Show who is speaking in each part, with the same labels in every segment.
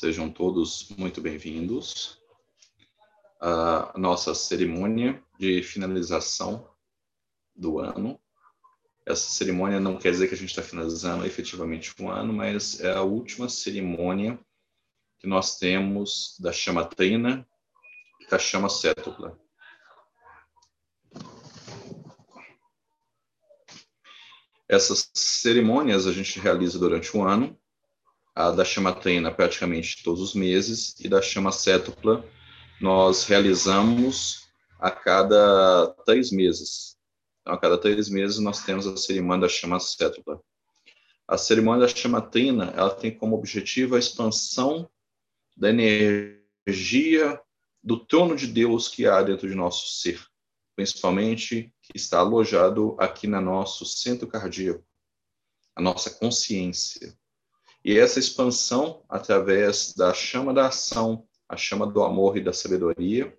Speaker 1: Sejam todos muito bem-vindos à nossa cerimônia de finalização do ano. Essa cerimônia não quer dizer que a gente está finalizando efetivamente um ano, mas é a última cerimônia que nós temos da chama trina e da chama cétupla. Essas cerimônias a gente realiza durante um ano, a da chama trina praticamente todos os meses, e da chama cétupla nós realizamos a cada três meses. Então, a cada três meses nós temos a cerimônia da chama cétupla. A cerimônia da chama trina, ela tem como objetivo a expansão da energia do trono de Deus que há dentro de nosso ser, principalmente que está alojado aqui no nosso centro cardíaco, a nossa consciência. E essa expansão, através da chama da ação, a chama do amor e da sabedoria,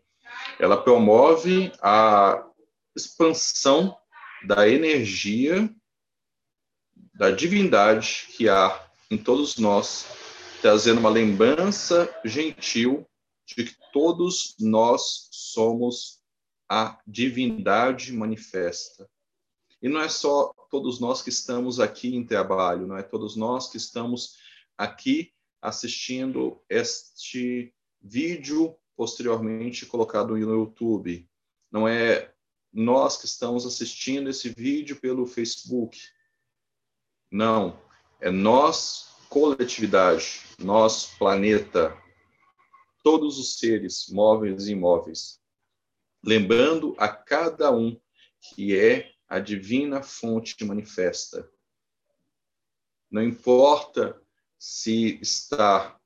Speaker 1: ela promove a expansão da energia da divindade que há em todos nós, trazendo uma lembrança gentil de que todos nós somos a divindade manifesta. E não é só todos nós que estamos aqui em trabalho, não é todos nós que estamos aqui assistindo este vídeo posteriormente colocado no YouTube. Não é nós que estamos assistindo esse vídeo pelo Facebook. Não, é nós, coletividade, nós, planeta, todos os seres móveis e imóveis, lembrando a cada um que é a divina fonte manifesta. Não importa se está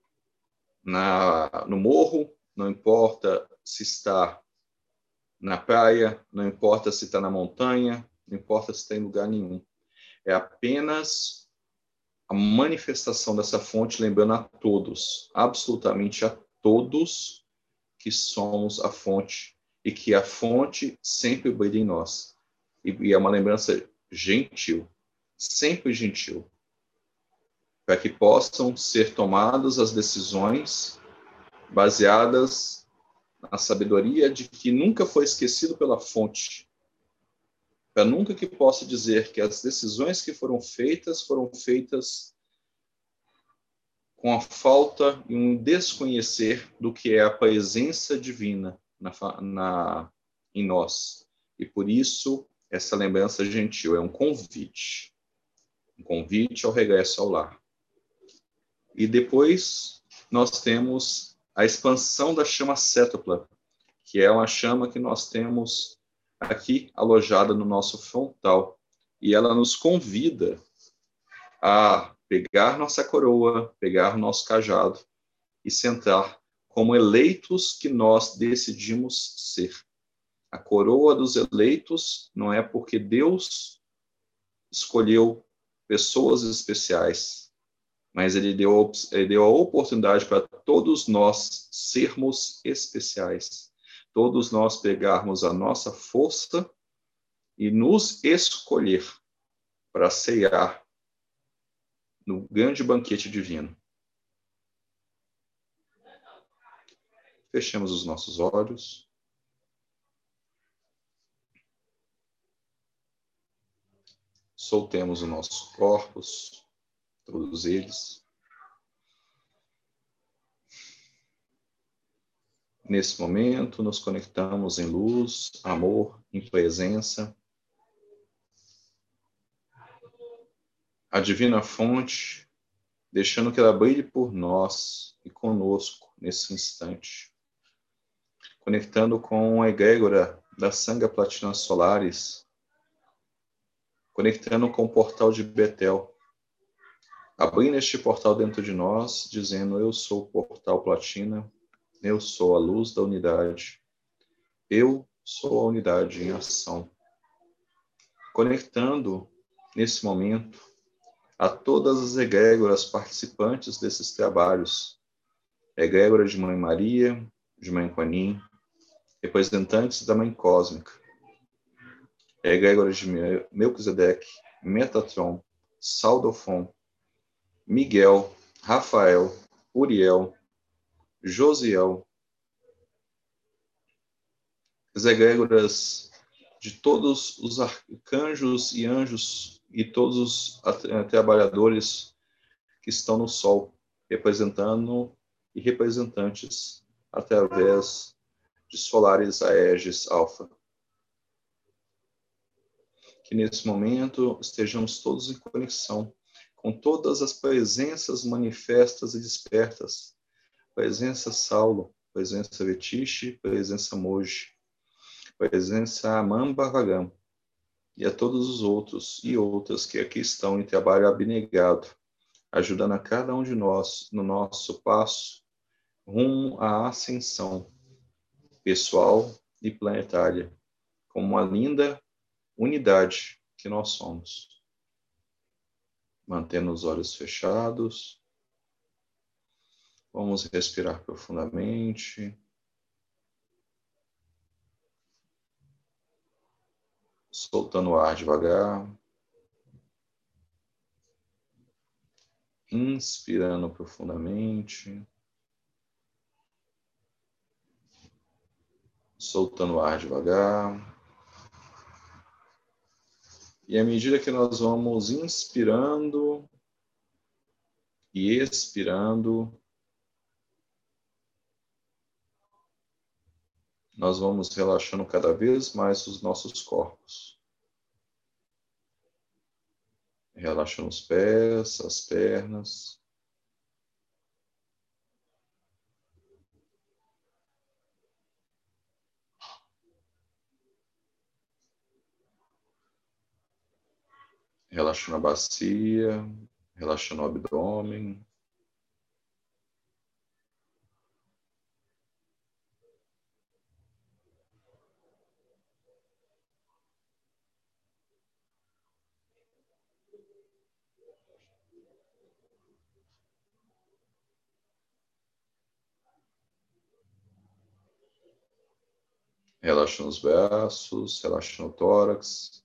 Speaker 1: na, no morro, não importa se está na praia, não importa se está na montanha, não importa se está em lugar nenhum. É apenas a manifestação dessa fonte, lembrando a todos, absolutamente a todos, que somos a fonte e que a fonte sempre brilha em nós. E, e é uma lembrança gentil, sempre gentil, para que possam ser tomadas as decisões baseadas na sabedoria de que nunca foi esquecido pela fonte, para nunca que possa dizer que as decisões que foram feitas foram feitas com a falta e um desconhecer do que é a presença divina na, na, em nós. E por isso, essa lembrança gentil é um convite um convite ao regresso ao lar. E depois, nós temos a expansão da chama cétupla, que é uma chama que nós temos aqui alojada no nosso frontal. E ela nos convida a pegar nossa coroa, pegar nosso cajado e sentar como eleitos que nós decidimos ser. A coroa dos eleitos não é porque Deus escolheu pessoas especiais, mas ele deu, ele deu a oportunidade para todos nós sermos especiais, todos nós pegarmos a nossa força e nos escolher para ceiar no grande banquete divino. Fechemos os nossos olhos. Soltemos os nossos corpos, todos eles. Nesse momento, nos conectamos em luz, amor, em presença. A divina fonte, deixando que ela brilhe por nós e conosco nesse instante conectando com a egrégora da Sanga Platina Solares, conectando com o portal de Betel, abrindo este portal dentro de nós, dizendo: Eu sou o portal Platina, eu sou a luz da unidade, eu sou a unidade em ação. Conectando nesse momento a todas as egrégoras participantes desses trabalhos, egrégora de Mãe Maria, de Mãe Quanin, representantes da Mãe Cósmica, egrégoras de Melquisedeque, Metatron, Saldofon, Miguel, Rafael, Uriel, Josiel, as egrégoras de todos os arcanjos e anjos e todos os trabalhadores que estão no sol, representando e representantes através de Solaris Aegis Alpha. Que nesse momento estejamos todos em conexão com todas as presenças manifestas e despertas. Presença Saulo, presença Vetiche, presença Moji, presença Mamba Vagam, e a todos os outros e outras que aqui estão em trabalho abnegado, ajudando a cada um de nós no nosso passo rumo à ascensão pessoal e planetária, como uma linda unidade que nós somos. Mantendo os olhos fechados. Vamos respirar profundamente. Soltando o ar devagar. Inspirando profundamente. Soltando o ar devagar. E à medida que nós vamos inspirando e expirando, nós vamos relaxando cada vez mais os nossos corpos. Relaxando os pés, as pernas. Relaxando a bacia, relaxando o abdômen. Relaxando os braços, relaxando o tórax.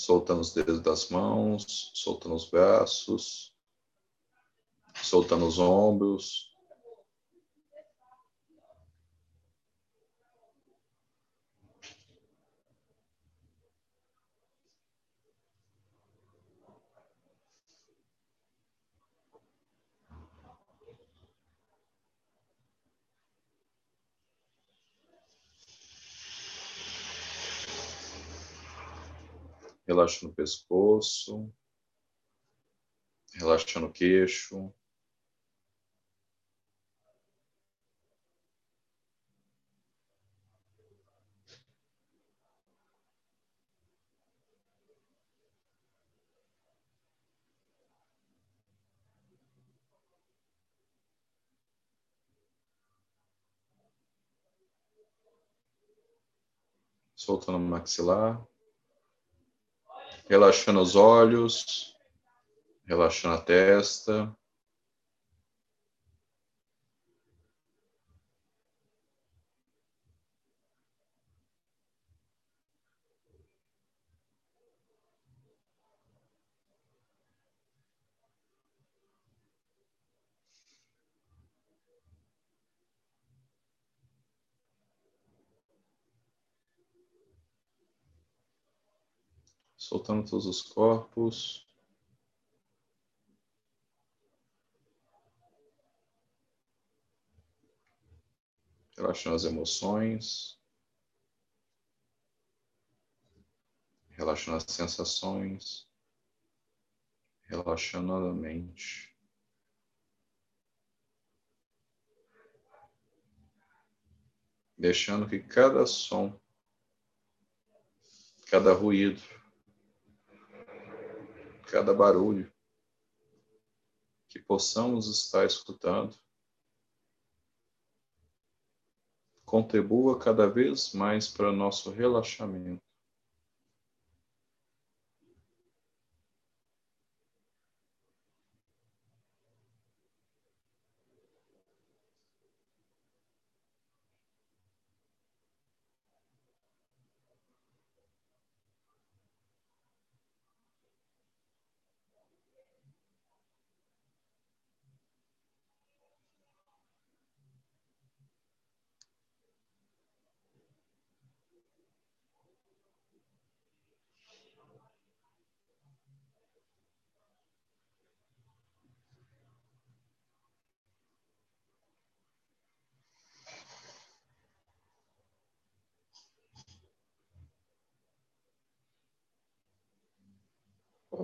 Speaker 1: Soltando os dedos das mãos, soltando os braços, soltando os ombros. Relaxando o pescoço, relaxando o queixo. Soltando o maxilar relaxando os olhos, relaxando a testa. Soltando todos os corpos. Relaxando as emoções. Relaxando as sensações. Relaxando a mente. Deixando que cada som, cada ruído, cada barulho que possamos estar escutando contribua cada vez mais para nosso relaxamento.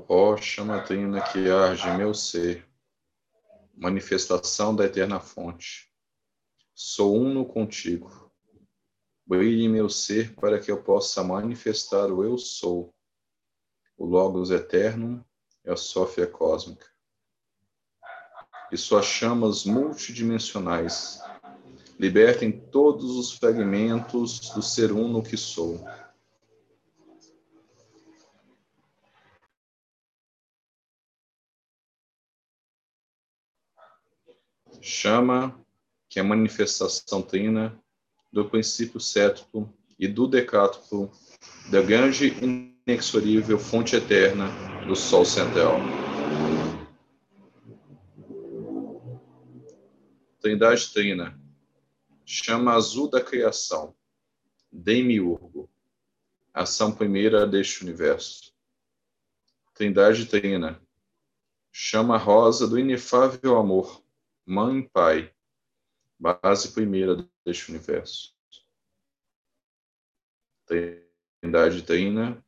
Speaker 1: Ó chama trina que arde meu ser, manifestação da eterna fonte. Sou uno contigo. Brilhe meu ser para que eu possa manifestar o eu sou, o Logos eterno e a Sófia cósmica. E suas chamas multidimensionais libertem todos os fragmentos do ser uno que sou. Chama que é manifestação trina do princípio cétuplo e do decátuplo da grande inexorível fonte eterna do Sol central. Trindade trina, chama azul da criação, demiurgo, ação primeira deste universo. Trindade trina, chama rosa do inefável amor, mãe e pai, base primeira deste universo. Trindade trina,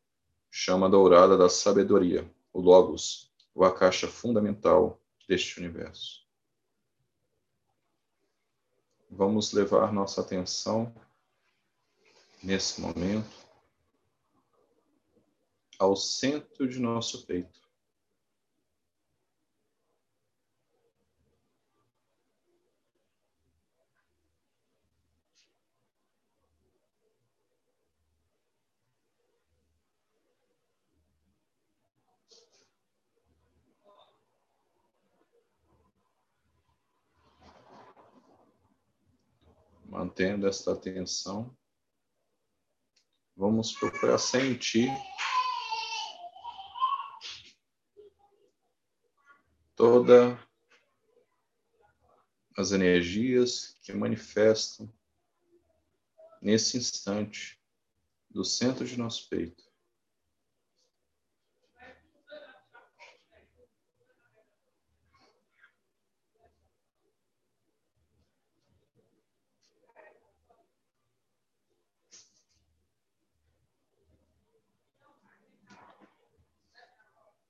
Speaker 1: chama dourada da sabedoria, o Logos, o a caixa fundamental deste universo vamos levar nossa atenção nesse momento ao centro de nosso peito. Mantendo esta atenção, vamos procurar sentir toda as energias que manifestam nesse instante do centro de nosso peito.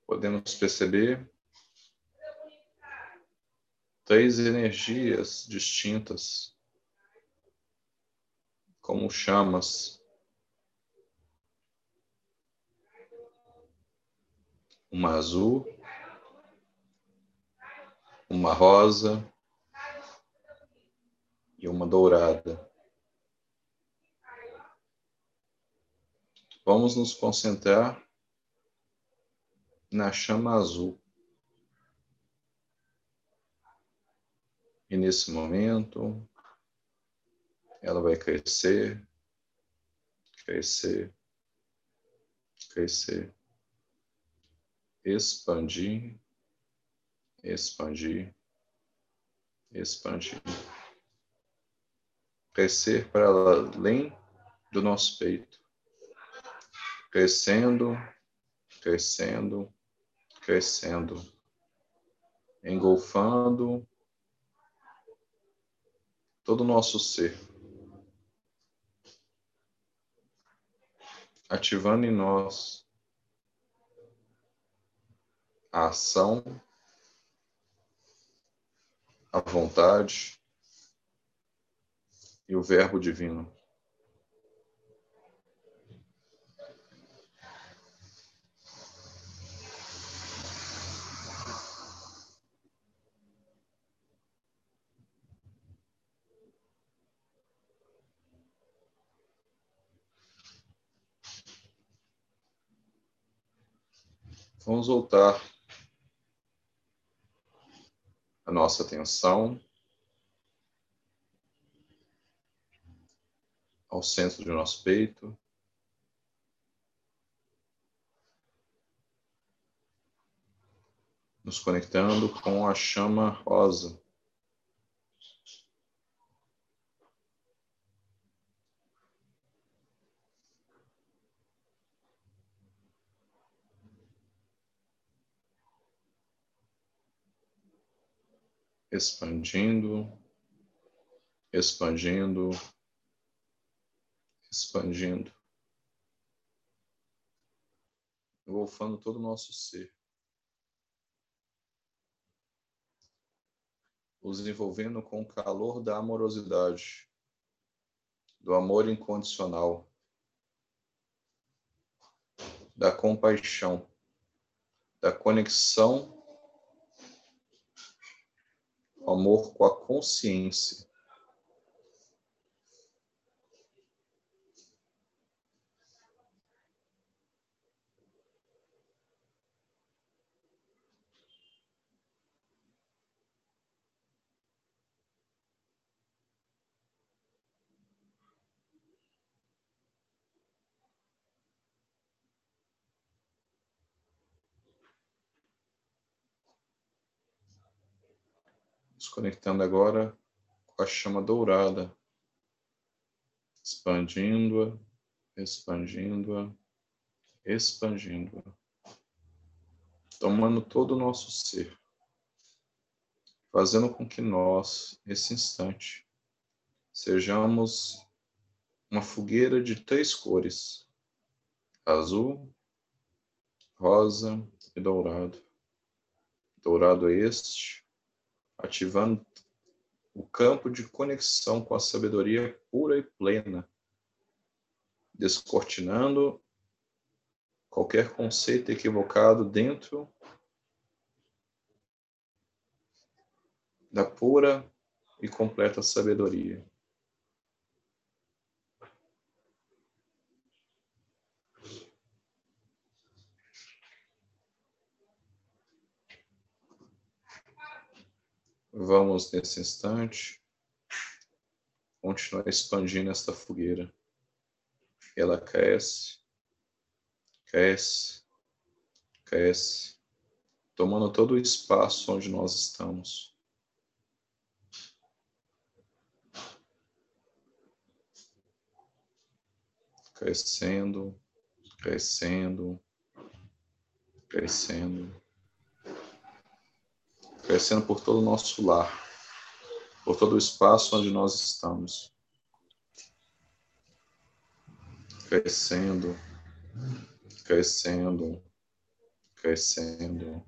Speaker 1: Podemos perceber três energias distintas, como chamas. Uma azul, uma rosa e uma dourada. Vamos nos concentrar na chama azul. E nesse momento, ela vai crescer, crescer, crescer, expandir, expandir, expandir. Crescer para além do nosso peito, crescendo, crescendo, crescendo, engolfando todo o nosso ser, ativando em nós a ação, a vontade e o Verbo Divino. Vamos voltar a nossa atenção ao centro do nosso peito. Nos conectando com a chama rosa. Expandindo, expandindo, expandindo. engolfando todo o nosso ser, os envolvendo com o calor da amorosidade, do amor incondicional, da compaixão, da conexão, amor com a consciência. nos conectando agora com a chama dourada, expandindo-a, expandindo-a, expandindo-a, tomando todo o nosso ser, fazendo com que nós, nesse instante, sejamos uma fogueira de três cores: azul, rosa e dourado. Dourado este ativando o campo de conexão com a sabedoria pura e plena, descortinando qualquer conceito equivocado dentro da pura e completa sabedoria. Vamos, nesse instante, continuar expandindo esta fogueira. Ela cresce, cresce, cresce, tomando todo o espaço onde nós estamos. Crescendo, crescendo, crescendo crescendo por todo o nosso lar, por todo o espaço onde nós estamos. Crescendo, crescendo, crescendo.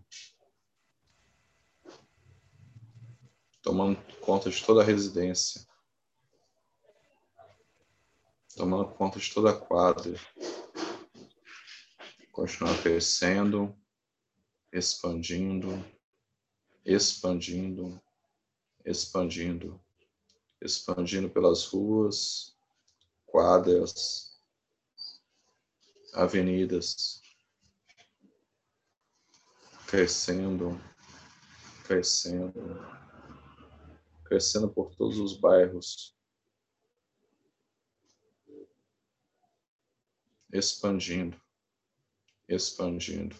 Speaker 1: Tomando conta de toda a residência. Tomando conta de toda a quadra. Continuar crescendo, expandindo expandindo, expandindo, expandindo pelas ruas, quadras, avenidas, crescendo, crescendo, crescendo por todos os bairros, expandindo, expandindo,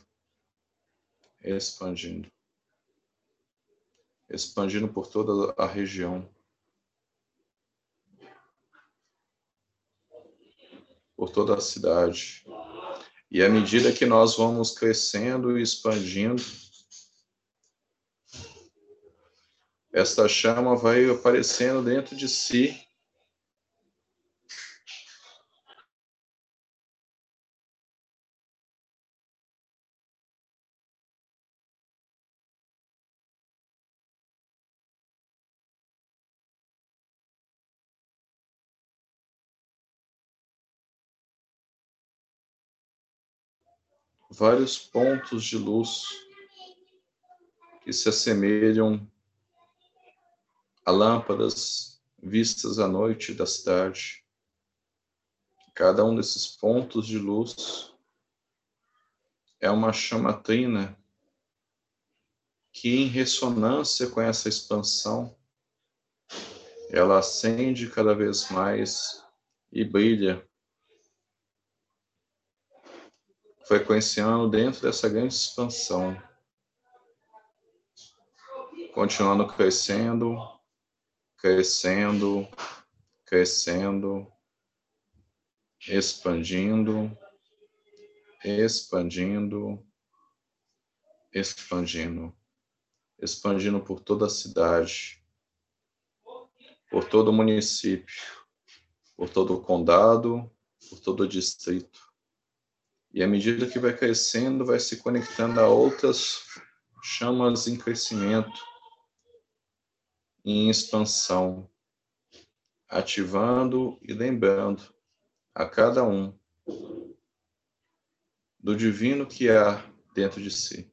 Speaker 1: expandindo expandindo por toda a região. Por toda a cidade. E à medida que nós vamos crescendo e expandindo, esta chama vai aparecendo dentro de si vários pontos de luz que se assemelham a lâmpadas vistas à noite da cidade. Cada um desses pontos de luz é uma chamatrina que, em ressonância com essa expansão, ela acende cada vez mais e brilha frequenciando dentro dessa grande expansão, continuando crescendo, crescendo, crescendo, expandindo, expandindo, expandindo, expandindo por toda a cidade, por todo o município, por todo o condado, por todo o distrito E à medida que vai crescendo, vai se conectando a outras chamas em crescimento, em expansão, ativando e lembrando a cada um do divino que há dentro de si.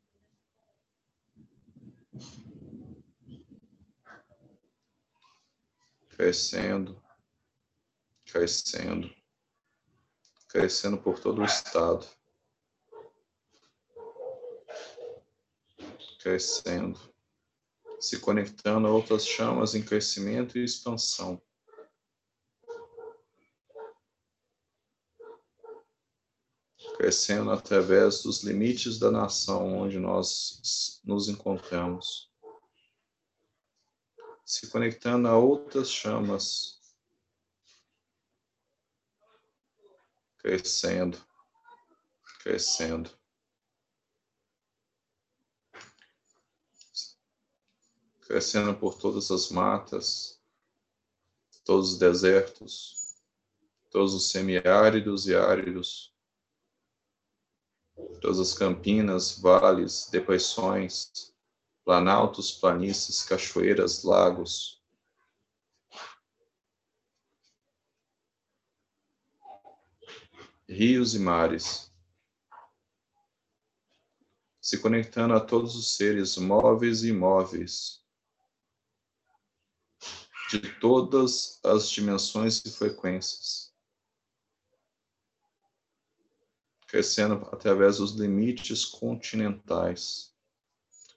Speaker 1: Crescendo, crescendo, crescendo por todo o estado. Crescendo, se conectando a outras chamas em crescimento e expansão. crescendo através dos limites da nação onde nós nos encontramos, se conectando a outras chamas, crescendo, crescendo. Crescendo por todas as matas, todos os desertos, todos os semiáridos e áridos, todas as campinas, vales, depressões, planaltos, planícies, cachoeiras, lagos. Rios e mares, se conectando a todos os seres móveis e imóveis, de todas as dimensões e frequências. crescendo através dos limites continentais,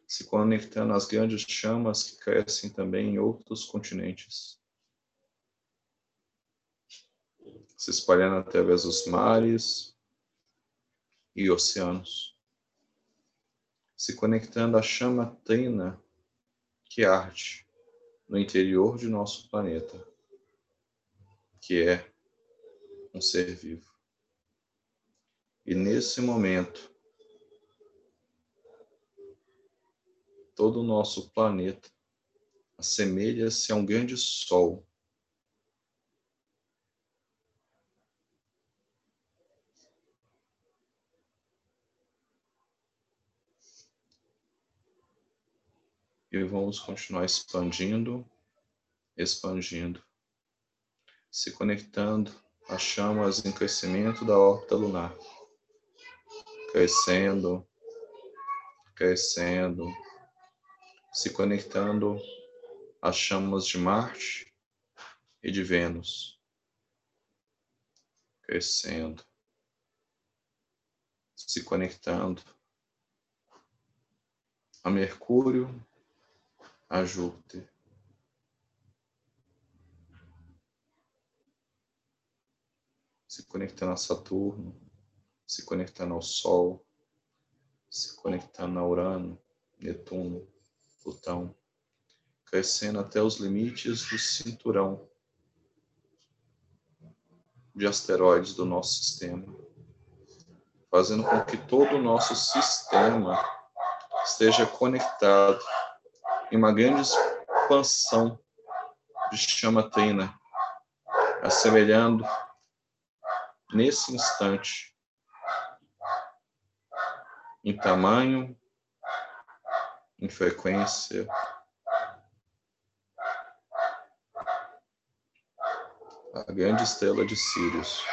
Speaker 1: se conectando às grandes chamas que crescem também em outros continentes, se espalhando através dos mares e oceanos, se conectando à chama trina que arde no interior de nosso planeta, que é um ser vivo. E nesse momento, todo o nosso planeta assemelha-se a um grande sol. E vamos continuar expandindo, expandindo, se conectando às chamas em crescimento da órbita lunar. Crescendo, crescendo, se conectando às chamas de Marte e de Vênus, crescendo, se conectando a Mercúrio, a Júpiter. Se conectando a Saturno, se conectando ao Sol, se conectando a Urano, Netuno, Plutão, crescendo até os limites do cinturão de asteroides do nosso sistema, fazendo com que todo o nosso sistema esteja conectado em uma grande expansão de chama trina, assemelhando nesse instante em tamanho, em frequência. A grande estrela de Sirius.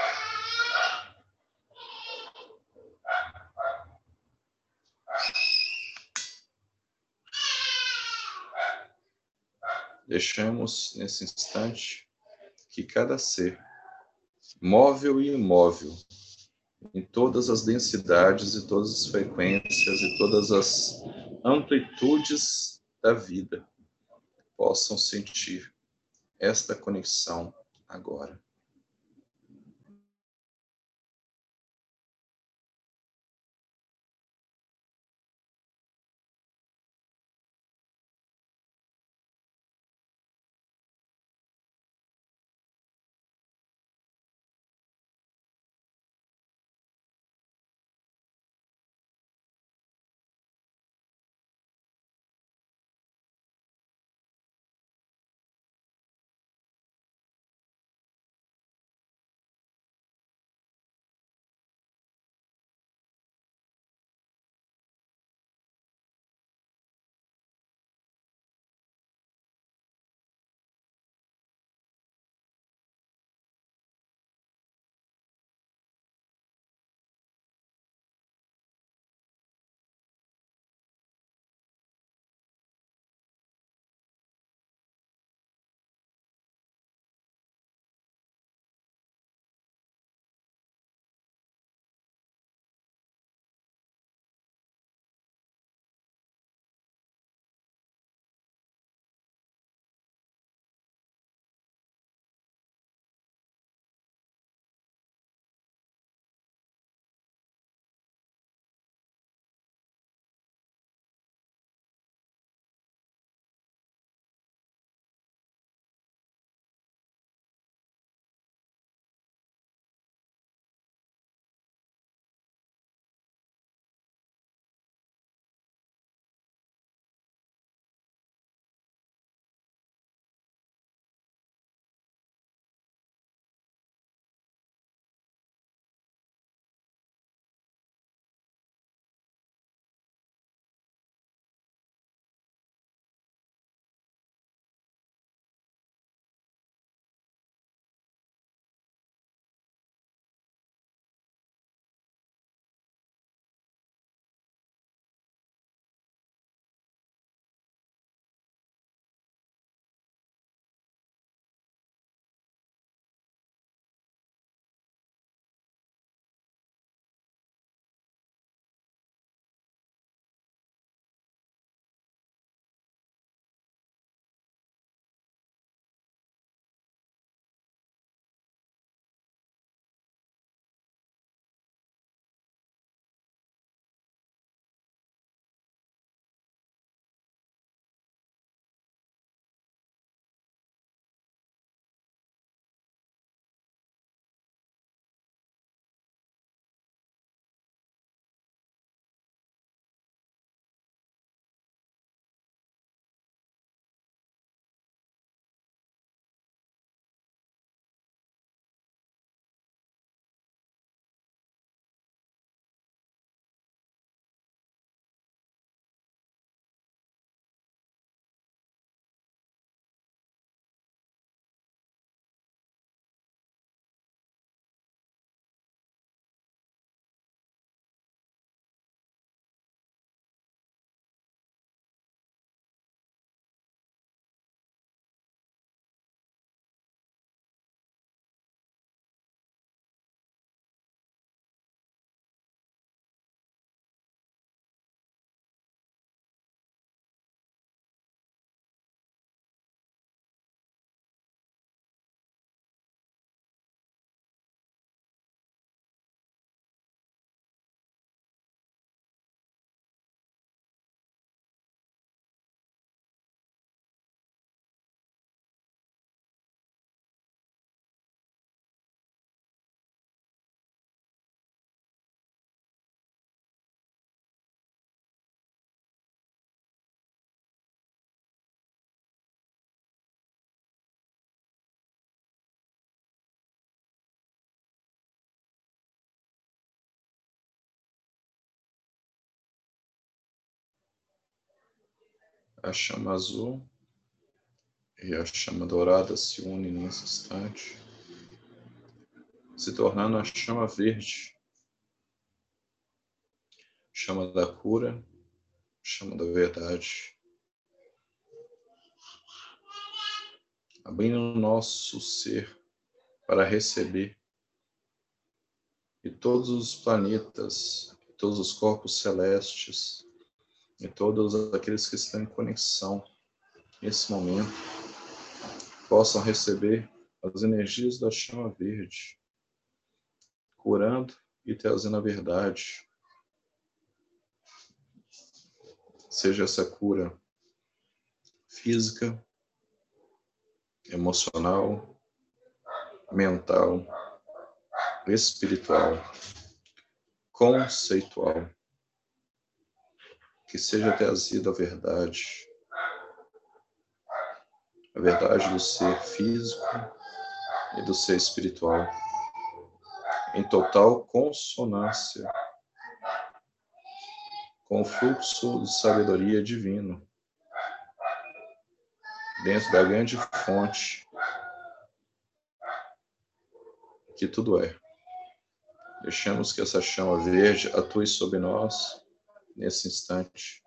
Speaker 1: Deixamos nesse instante que cada ser, móvel e imóvel, em todas as densidades e todas as frequências e todas as amplitudes da vida possam sentir esta conexão agora. A chama azul e a chama dourada se unem nesse instante, se tornando a chama verde, chama da cura, chama da verdade. Abrindo o nosso ser para receber e todos os planetas, todos os corpos celestes, e todos aqueles que estão em conexão nesse momento possam receber as energias da chama verde, curando e trazendo a verdade. Seja essa cura física, emocional, mental, espiritual, conceitual que seja trazida a verdade, a verdade do ser físico e do ser espiritual, em total consonância com o fluxo de sabedoria divino, dentro da grande fonte que tudo é. Deixamos que essa chama verde atue sobre nós nesse instante.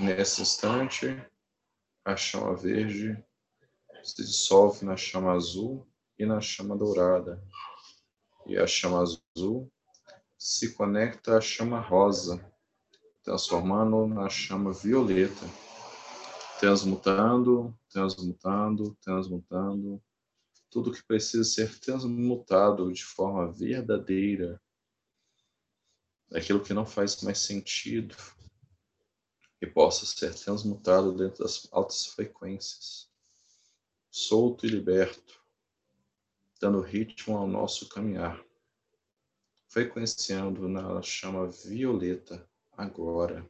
Speaker 1: Nesse instante, a chama verde se dissolve na chama azul e na chama dourada. E a chama azul se conecta à chama rosa, transformando na chama violeta, transmutando, transmutando, transmutando. Tudo que precisa ser transmutado de forma verdadeira, aquilo que não faz mais sentido, e possa ser transmutado dentro das altas frequências, solto e liberto, dando ritmo ao nosso caminhar, frequenciando na chama violeta agora.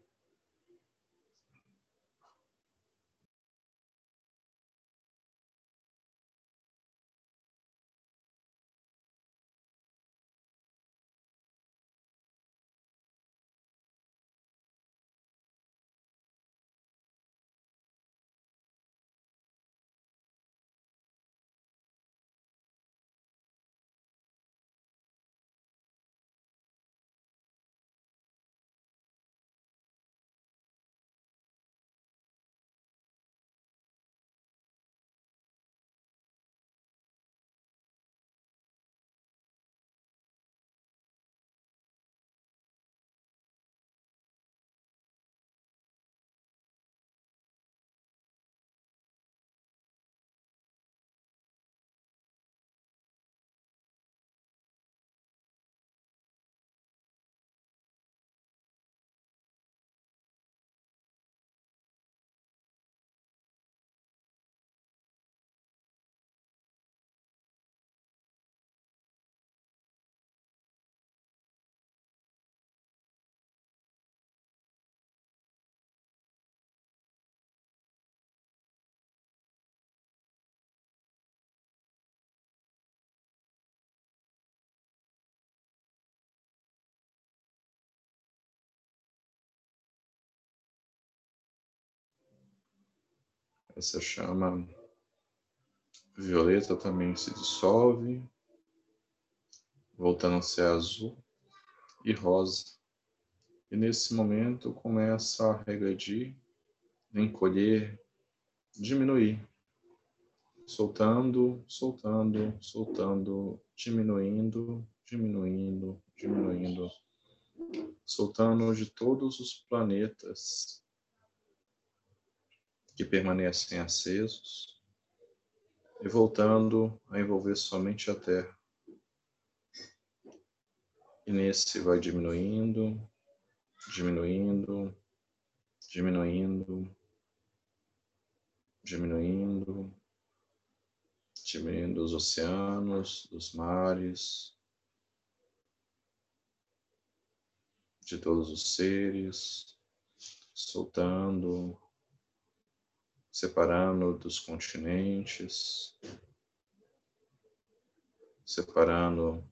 Speaker 1: Essa chama violeta também se dissolve, voltando a ser azul e rosa. E nesse momento começa a regredir, encolher, diminuir. Soltando, soltando, soltando, diminuindo, diminuindo, diminuindo. Soltando de todos os planetas que permanecem acesos e voltando a envolver somente a Terra. E nesse vai diminuindo, diminuindo, diminuindo, diminuindo, diminuindo os oceanos, os mares, de todos os seres, soltando, separando dos continentes, separando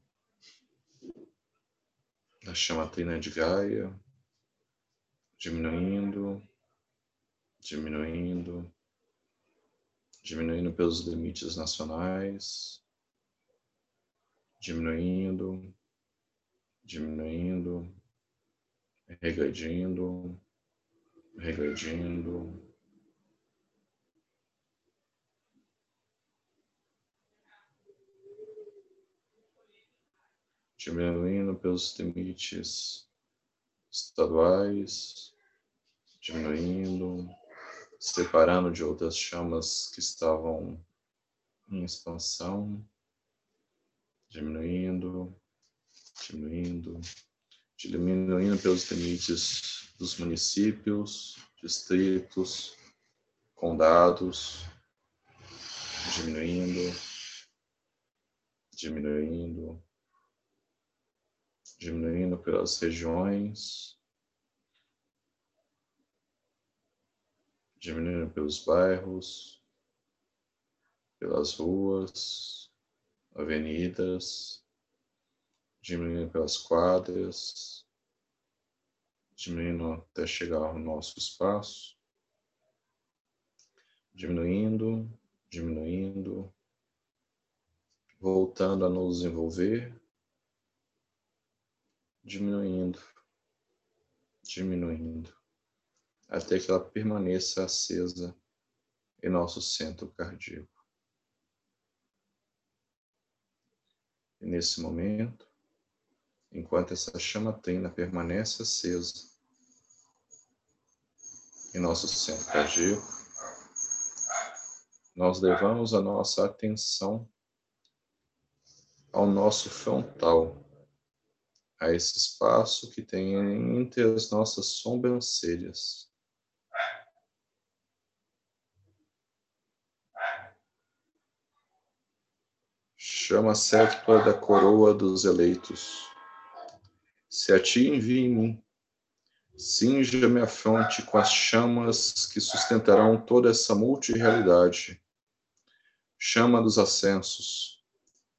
Speaker 1: da chama trina de Gaia, diminuindo, diminuindo, diminuindo pelos limites nacionais, diminuindo, diminuindo, regredindo, regredindo. Diminuindo pelos limites estaduais, diminuindo, separando de outras chamas que estavam em expansão, diminuindo, diminuindo, diminuindo pelos limites dos municípios, distritos, condados, diminuindo, diminuindo, diminuindo pelas regiões, diminuindo pelos bairros, pelas ruas, avenidas, diminuindo pelas quadras, diminuindo até chegar ao nosso espaço, diminuindo, diminuindo, voltando a nos envolver, diminuindo, diminuindo até que ela permaneça acesa em nosso centro cardíaco. E nesse momento, enquanto essa chama trina permanece acesa em nosso centro cardíaco, nós levamos a nossa atenção ao nosso frontal, a esse espaço que tem entre as nossas sobrancelhas. chama séptupla da coroa dos eleitos. Se a ti envia em mim, cinja-me a fronte com as chamas que sustentarão toda essa multirealidade. Chama dos ascensos,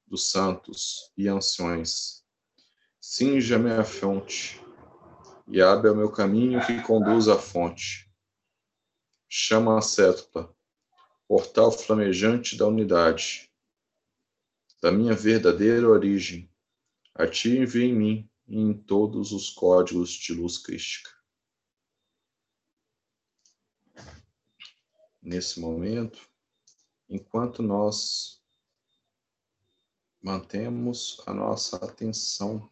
Speaker 1: dos santos e anciões. Cinja-me a fronte e abre o meu caminho que conduz à fonte. Chama a séptupla, portal flamejante da unidade da minha verdadeira origem, ative em mim e em todos os códigos de luz crística. Nesse momento, enquanto nós mantemos a nossa atenção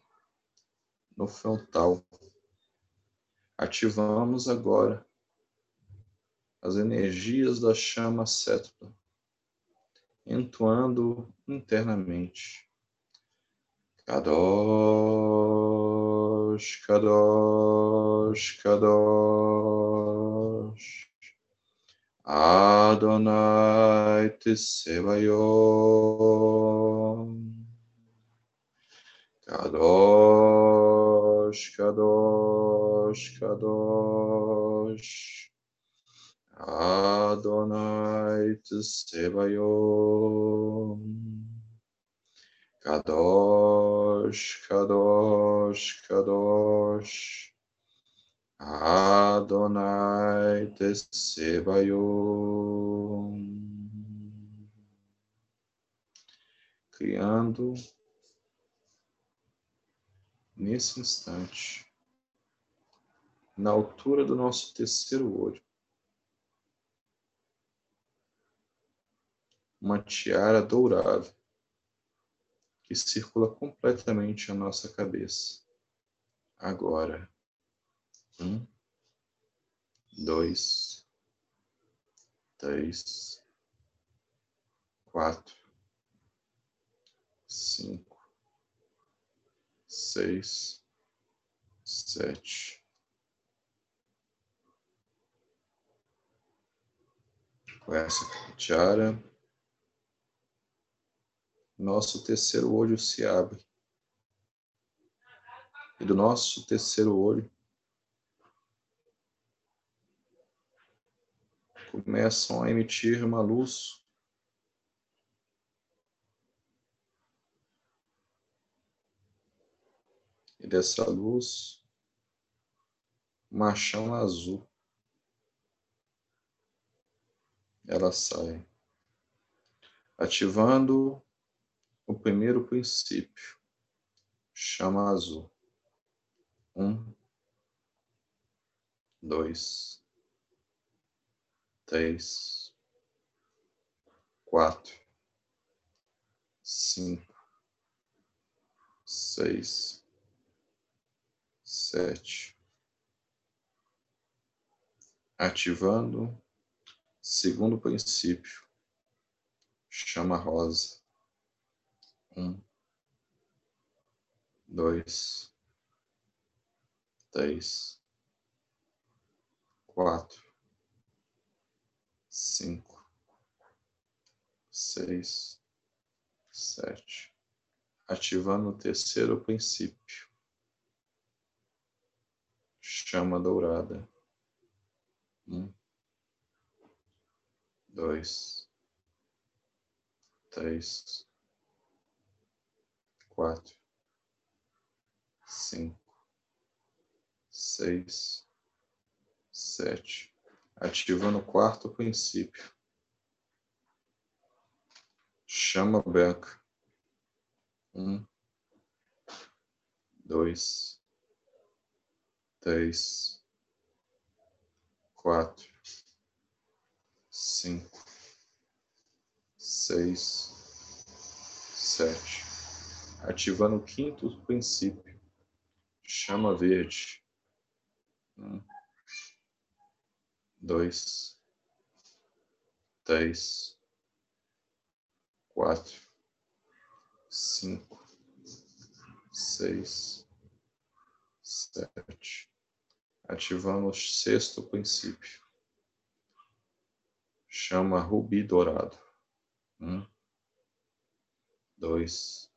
Speaker 1: no frontal, ativamos agora as energias da chama sétupla entoando internamente. Kadosh, Kadosh, Kadosh. Adonai Tsevayon. Kadosh, Kadosh, Kadosh, é Kadosh. É Adonai Tsebayom. Kadosh, Kadosh, Kadosh. Adonai Tsebayom. Criando nesse instante, na altura do nosso terceiro olho, uma tiara dourada que circula completamente a nossa cabeça. Agora, um, dois, três, quatro, cinco, seis, sete. Com essa tiara, nosso terceiro olho se abre. E do nosso terceiro olho começam a emitir uma luz e dessa luz uma chama azul ela sai ativando o primeiro princípio, chama azul. Um, dois, três, quatro, cinco, seis, sete. Ativando. Segundo princípio, chama rosa. Um, dois, três, quatro, cinco, seis, sete. Ativando o terceiro princípio, chama dourada. Um, dois, três, quatro, cinco, seis, sete. Ativando o quarto princípio. Chama branca. Um, dois, três, quatro, cinco, seis, sete ativando o quinto princípio, chama verde. Um, dois, três, quatro, cinco, seis, sete. Ativando o sexto princípio. Chama rubi dourado. Um, dois,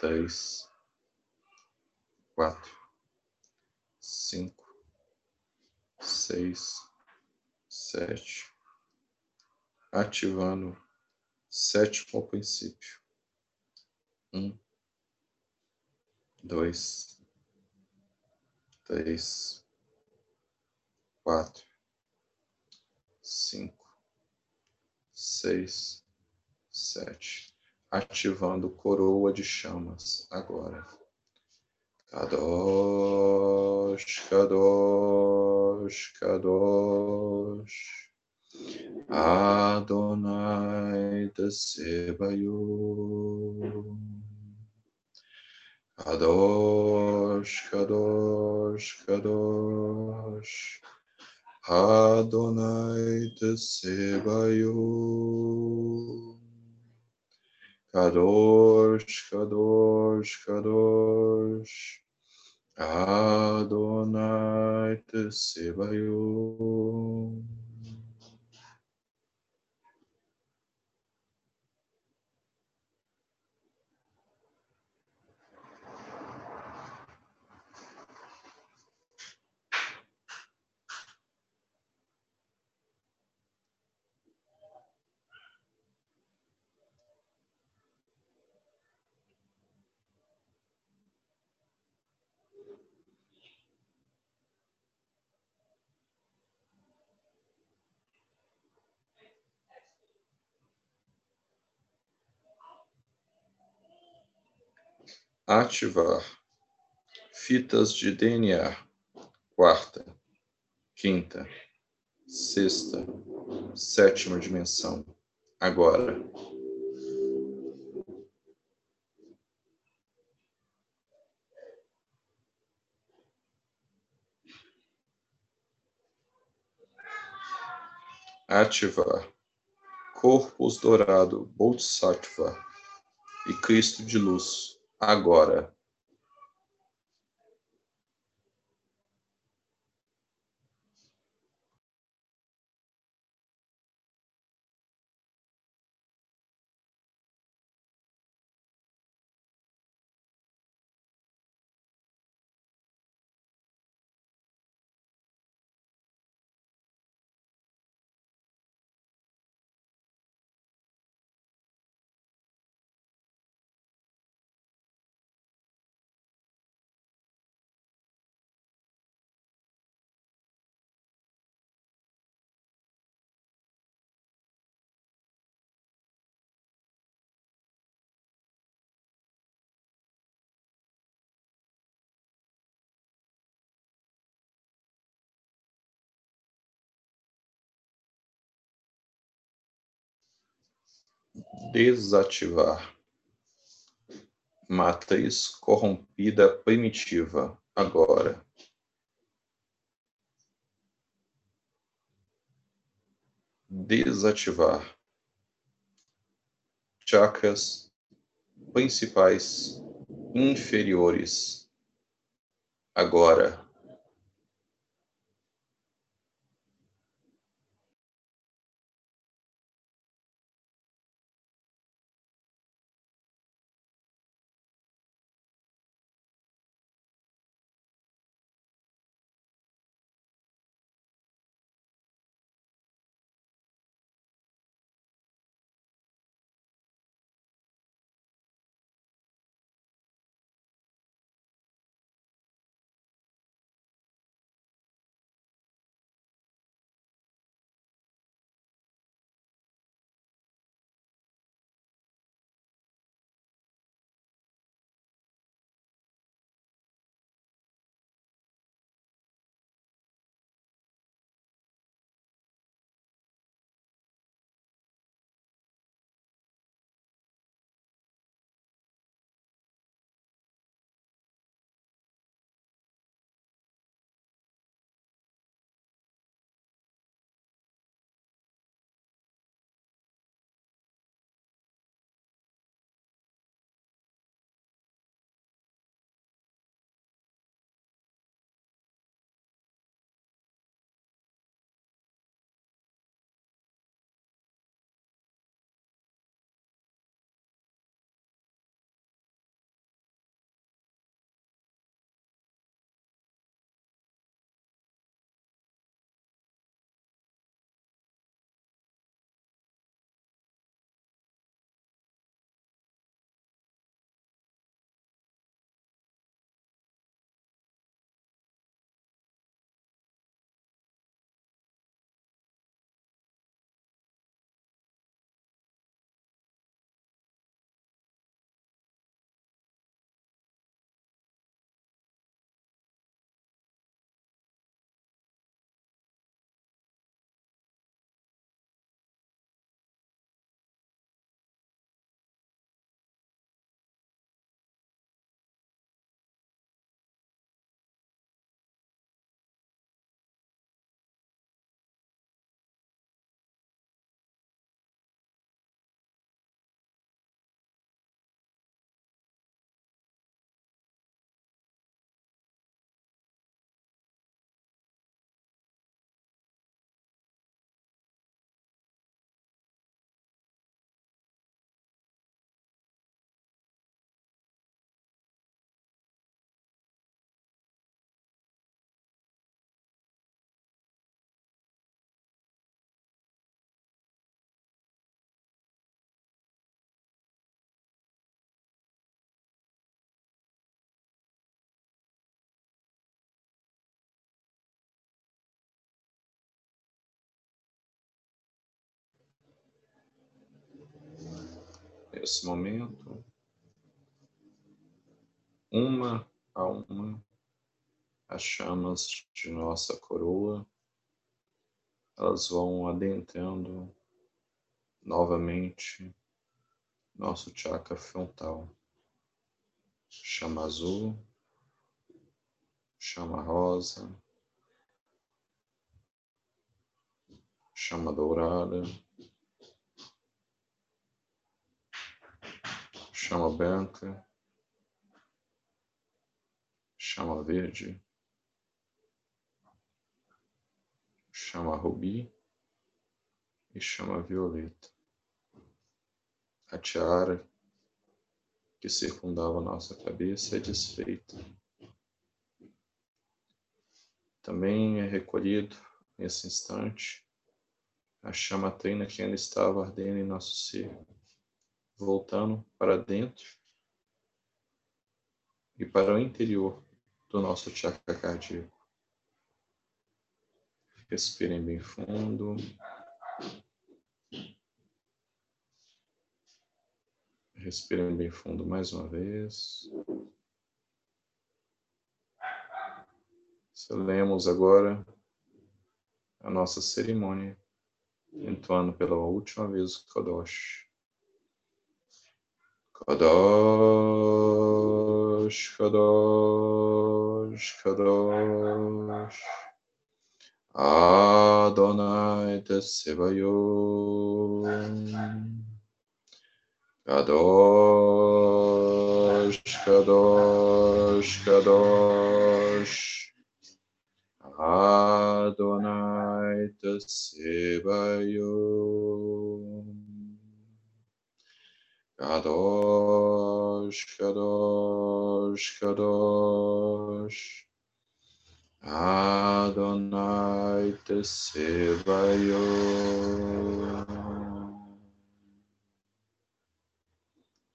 Speaker 1: três, quatro, cinco, seis, sete, ativando sétimo princípio. Um, dois, três, quatro, cinco, seis, sete ativando coroa de chamas agora. Kadosh, Kadosh, Kadosh. Adonai Tsebayu. Kadosh, Kadosh, Kadosh. Adonai Tsebayu. Kadosh, Kadosh, Kadosh, Adonai Tsebayot. Ativar fitas de DNA, quarta, quinta, sexta, sétima dimensão, agora. Ativar corpos dourado Bodhisattva e Cristo de luz, agora. Desativar. Matriz corrompida primitiva, agora. Desativar. Chakras principais inferiores, agora. Nesse momento, uma a uma as chamas de nossa coroa, elas vão adentrando novamente nosso chakra frontal. Chama azul, chama rosa, chama dourada, chama branca, chama verde, chama rubi e chama violeta. A tiara que circundava nossa cabeça é desfeita. Também é recolhido nesse instante a chama treina que ainda estava ardendo em nosso ser, voltando para dentro e para o interior do nosso chakra cardíaco. Respirem bem fundo. Respirem bem fundo mais uma vez. Selemos agora a nossa cerimônia, entoando pela última vez o Kadosh. Kadosh, Kadosh, Kadosh. Adonai Tsevayon. Kadosh, Kadosh, Kadosh, Adonai Tsevayon. Kadosh, Kadosh, Kadosh, Adonai Tsevayon.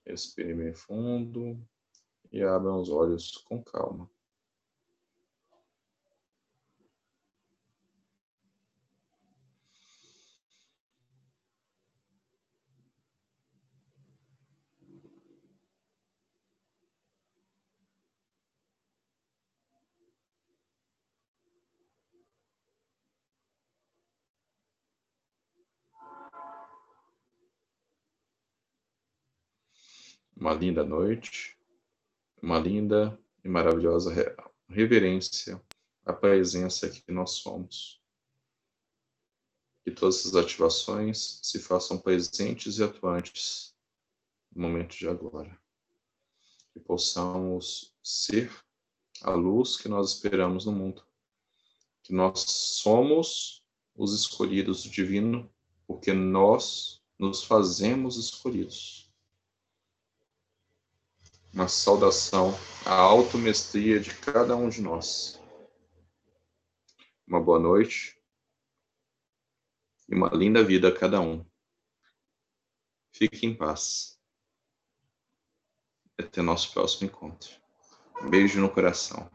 Speaker 1: Respire bem fundo e abra os olhos com calma. Uma linda noite, uma linda e maravilhosa reverência à presença que nós somos. Que todas essas ativações se façam presentes e atuantes no momento de agora. Que possamos ser a luz que nós esperamos no mundo. Que nós somos os escolhidos do divino, porque nós nos fazemos escolhidos uma saudação à automestria de cada um de nós. Uma boa noite e uma linda vida a cada um. Fique em paz. Até nosso próximo encontro. Um beijo no coração.